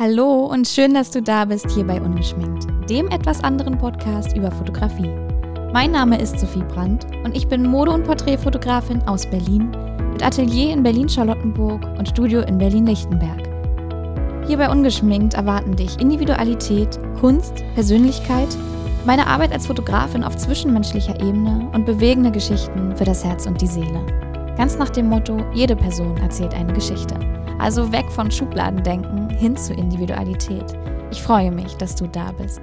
Hallo und schön, dass du da bist hier bei Ungeschminkt, dem etwas anderen Podcast über Fotografie. Mein Name ist Sophie Brandt und ich bin Mode- und Porträtfotografin aus Berlin mit Atelier in Berlin-Charlottenburg und Studio in Berlin-Lichtenberg. Hier bei Ungeschminkt erwarten dich Individualität, Kunst, Persönlichkeit, meine Arbeit als Fotografin auf zwischenmenschlicher Ebene und bewegende Geschichten für das Herz und die Seele. Ganz nach dem Motto, jede Person erzählt eine Geschichte. Also weg von Schubladendenken hin zu Individualität. Ich freue mich, dass du da bist.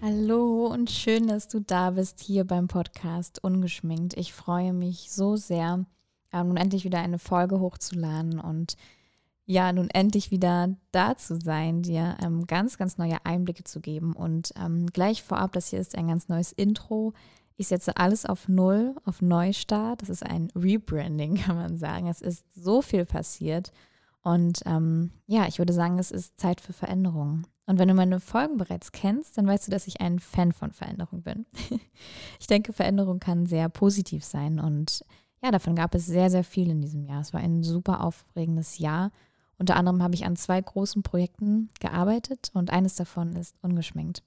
Hallo und schön, dass du da bist hier beim Podcast Ungeschminkt. Ich freue mich so sehr, ähm, nun endlich wieder eine Folge hochzuladen und ja, nun endlich wieder da zu sein, dir ähm, ganz, ganz neue Einblicke zu geben. Und ähm, gleich vorab, das hier ist ein ganz neues Intro. Ich setze alles auf Null, auf Neustart. Das ist ein Rebranding, kann man sagen. Es ist so viel passiert. Und ähm, ja, ich würde sagen, es ist Zeit für Veränderungen. Und wenn du meine Folgen bereits kennst, dann weißt du, dass ich ein Fan von Veränderung bin. ich denke, Veränderung kann sehr positiv sein. Und ja, davon gab es sehr, sehr viel in diesem Jahr. Es war ein super aufregendes Jahr. Unter anderem habe ich an zwei großen Projekten gearbeitet und eines davon ist ungeschminkt.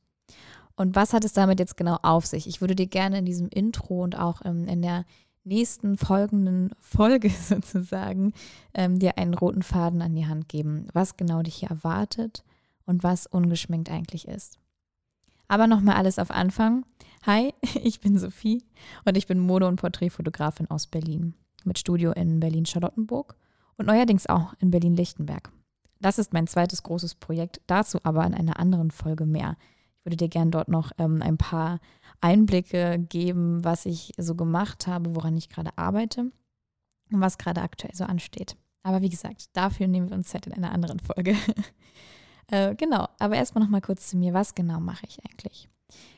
Und was hat es damit jetzt genau auf sich? Ich würde dir gerne in diesem Intro und auch ähm, in der nächsten folgenden Folge sozusagen ähm, dir einen roten Faden an die Hand geben, was genau dich hier erwartet und was ungeschminkt eigentlich ist. Aber nochmal alles auf Anfang. Hi, ich bin Sophie und ich bin Mode- und Porträtfotografin aus Berlin mit Studio in Berlin-Charlottenburg und neuerdings auch in Berlin-Lichtenberg. Das ist mein zweites großes Projekt, dazu aber in einer anderen Folge mehr würde dir gerne dort noch ähm, ein paar Einblicke geben, was ich so gemacht habe, woran ich gerade arbeite und was gerade aktuell so ansteht. Aber wie gesagt, dafür nehmen wir uns Zeit in einer anderen Folge. äh, genau, aber erstmal noch mal kurz zu mir. Was genau mache ich eigentlich?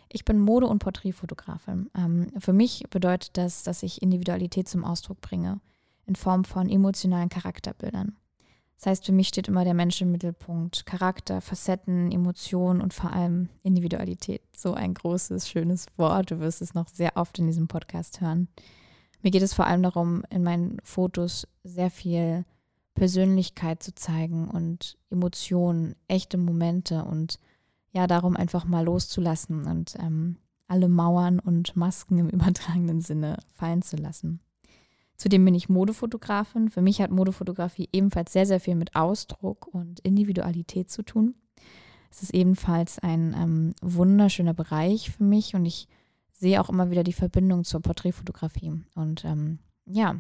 Ich bin Mode- und Porträtfotografin. Ähm, für mich bedeutet das, dass ich Individualität zum Ausdruck bringe in Form von emotionalen Charakterbildern. Das heißt, für mich steht immer der Mensch im Mittelpunkt. Charakter, Facetten, Emotionen und vor allem Individualität. So ein großes, schönes Wort. Du wirst es noch sehr oft in diesem Podcast hören. Mir geht es vor allem darum, in meinen Fotos sehr viel Persönlichkeit zu zeigen und Emotionen, echte Momente und ja, darum einfach mal loszulassen und ähm, alle Mauern und Masken im übertragenen Sinne fallen zu lassen. Zudem bin ich Modefotografin. Für mich hat Modefotografie ebenfalls sehr, sehr viel mit Ausdruck und Individualität zu tun. Es ist ebenfalls ein ähm, wunderschöner Bereich für mich und ich sehe auch immer wieder die Verbindung zur Porträtfotografie. Und ähm, ja,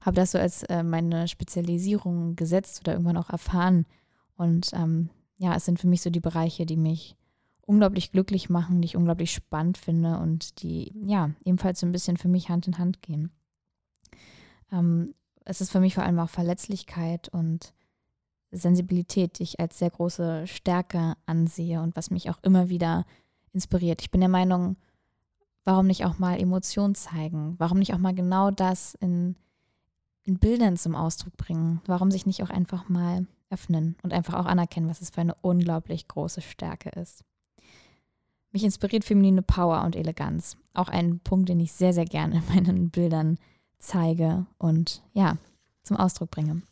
habe das so als äh, meine Spezialisierung gesetzt oder irgendwann auch erfahren. Und ähm, ja, es sind für mich so die Bereiche, die mich unglaublich glücklich machen, die ich unglaublich spannend finde und die ja ebenfalls so ein bisschen für mich Hand in Hand gehen. Ähm, es ist für mich vor allem auch Verletzlichkeit und Sensibilität, die ich als sehr große Stärke ansehe und was mich auch immer wieder inspiriert. Ich bin der Meinung, warum nicht auch mal Emotionen zeigen? Warum nicht auch mal genau das in, in Bildern zum Ausdruck bringen? Warum sich nicht auch einfach mal öffnen und einfach auch anerkennen, was es für eine unglaublich große Stärke ist? Mich inspiriert feminine Power und Eleganz. Auch ein Punkt, den ich sehr, sehr gerne in meinen Bildern zeige und ja, zum Ausdruck bringe.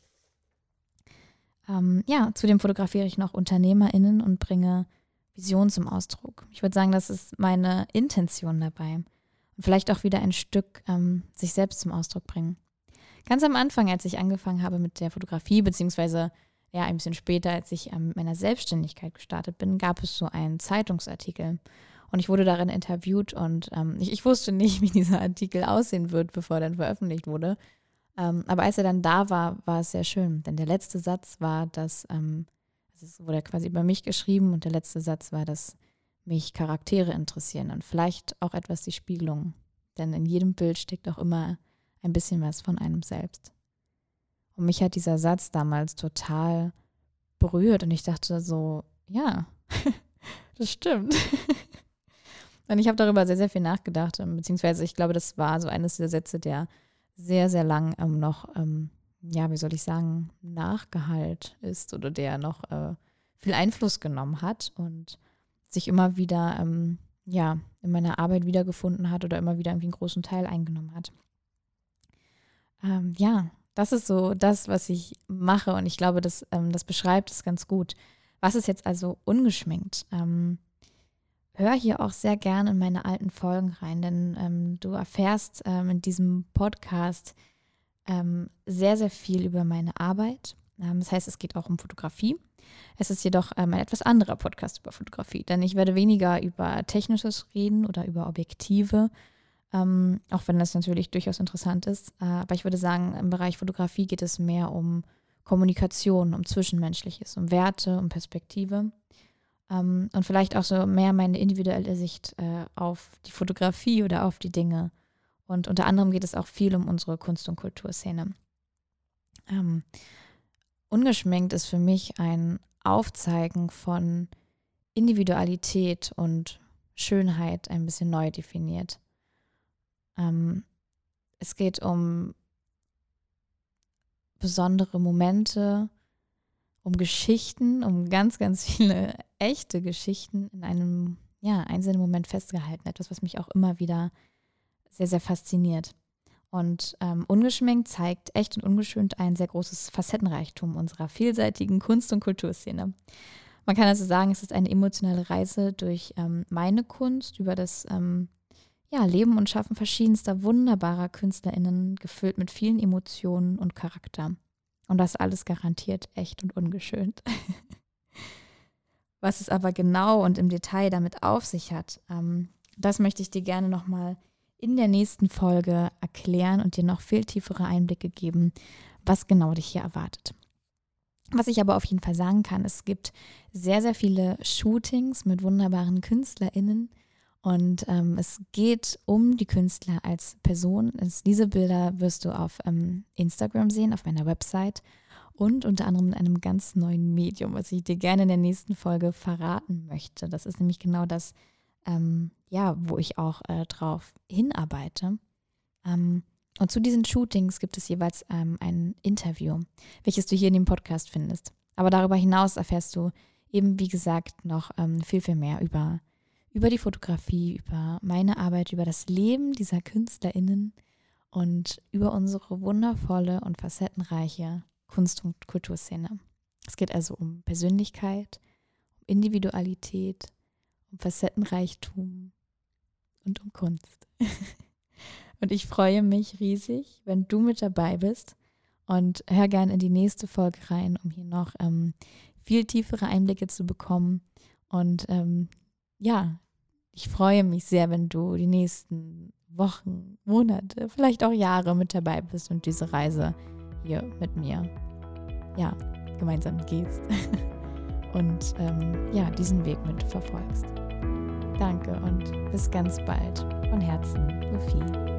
Ähm, ja, zudem fotografiere ich noch UnternehmerInnen und bringe Visionen zum Ausdruck. Ich würde sagen, das ist meine Intention dabei. Und vielleicht auch wieder ein Stück ähm, sich selbst zum Ausdruck bringen. Ganz am Anfang, als ich angefangen habe mit der Fotografie, beziehungsweise ja, ein bisschen später, als ich ähm, meiner Selbstständigkeit gestartet bin, gab es so einen Zeitungsartikel. Und ich wurde darin interviewt und ähm, ich, ich, wusste nicht, wie dieser Artikel aussehen wird, bevor er dann veröffentlicht wurde. Ähm, aber als er dann da war, war es sehr schön. Denn der letzte Satz war, dass, ähm, es wurde quasi über mich geschrieben und der letzte Satz war, dass mich Charaktere interessieren und vielleicht auch etwas die Spiegelung. Denn in jedem Bild steckt auch immer ein bisschen was von einem selbst. Und mich hat dieser Satz damals total berührt und ich dachte so, ja, das stimmt. Und ich habe darüber sehr, sehr viel nachgedacht, ähm, beziehungsweise ich glaube, das war so eines der Sätze, der sehr, sehr lang ähm, noch, ähm, ja, wie soll ich sagen, nachgehalt ist oder der noch äh, viel Einfluss genommen hat und sich immer wieder, ähm, ja, in meiner Arbeit wiedergefunden hat oder immer wieder irgendwie einen großen Teil eingenommen hat. Ähm, ja, das ist so das, was ich mache und ich glaube, das, ähm, das beschreibt es ganz gut. Was ist jetzt also ungeschminkt? Ähm, hör hier auch sehr gerne in meine alten Folgen rein, denn ähm, du erfährst ähm, in diesem Podcast ähm, sehr, sehr viel über meine Arbeit. Ähm, das heißt, es geht auch um Fotografie. Es ist jedoch ähm, ein etwas anderer Podcast über Fotografie, denn ich werde weniger über Technisches reden oder über Objektive, ähm, auch wenn das natürlich durchaus interessant ist. Äh, aber ich würde sagen, im Bereich Fotografie geht es mehr um Kommunikation, um Zwischenmenschliches, um Werte, um Perspektive. Ähm, und vielleicht auch so mehr meine individuelle Sicht äh, auf die Fotografie oder auf die Dinge. Und unter anderem geht es auch viel um unsere Kunst- und Kulturszene. Ähm, ungeschminkt ist für mich ein Aufzeigen von Individualität und Schönheit ein bisschen neu definiert. Ähm, es geht um besondere Momente, um Geschichten, um ganz, ganz viele echte Geschichten in einem ja, einzelnen Moment festgehalten. Etwas, was mich auch immer wieder sehr, sehr fasziniert. Und ähm, Ungeschminkt zeigt echt und ungeschönt ein sehr großes Facettenreichtum unserer vielseitigen Kunst- und Kulturszene. Man kann also sagen, es ist eine emotionale Reise durch ähm, meine Kunst, über das ähm, ja, Leben und Schaffen verschiedenster wunderbarer KünstlerInnen, gefüllt mit vielen Emotionen und Charakter. Und das alles garantiert echt und ungeschönt. Was es aber genau und im Detail damit auf sich hat, ähm, das möchte ich dir gerne nochmal in der nächsten Folge erklären und dir noch viel tiefere Einblicke geben, was genau dich hier erwartet. Was ich aber auf jeden Fall sagen kann, es gibt sehr, sehr viele Shootings mit wunderbaren KünstlerInnen, und ähm, es geht um die Künstler als Person. Es, diese Bilder wirst du auf ähm, Instagram sehen, auf meiner Website und unter anderem in einem ganz neuen Medium, was ich dir gerne in der nächsten Folge verraten möchte. Das ist nämlich genau das, ähm, ja, wo ich auch äh, drauf hinarbeite. Ähm, und zu diesen Shootings gibt es jeweils ähm, ein Interview, welches du hier in dem Podcast findest. Aber darüber hinaus erfährst du eben, wie gesagt, noch ähm, viel, viel mehr über über die Fotografie, über meine Arbeit, über das Leben dieser KünstlerInnen und über unsere wundervolle und facettenreiche Kunst- und Kulturszene. Es geht also um Persönlichkeit, um Individualität, um Facettenreichtum und um Kunst. und ich freue mich riesig, wenn du mit dabei bist und hör gerne in die nächste Folge rein, um hier noch ähm, viel tiefere Einblicke zu bekommen und ähm, ja, ich freue mich sehr, wenn du die nächsten Wochen, Monate, vielleicht auch Jahre mit dabei bist und diese Reise hier mit mir, ja, gemeinsam gehst und ähm, ja, diesen Weg mit verfolgst. Danke und bis ganz bald. Von Herzen, Sophie.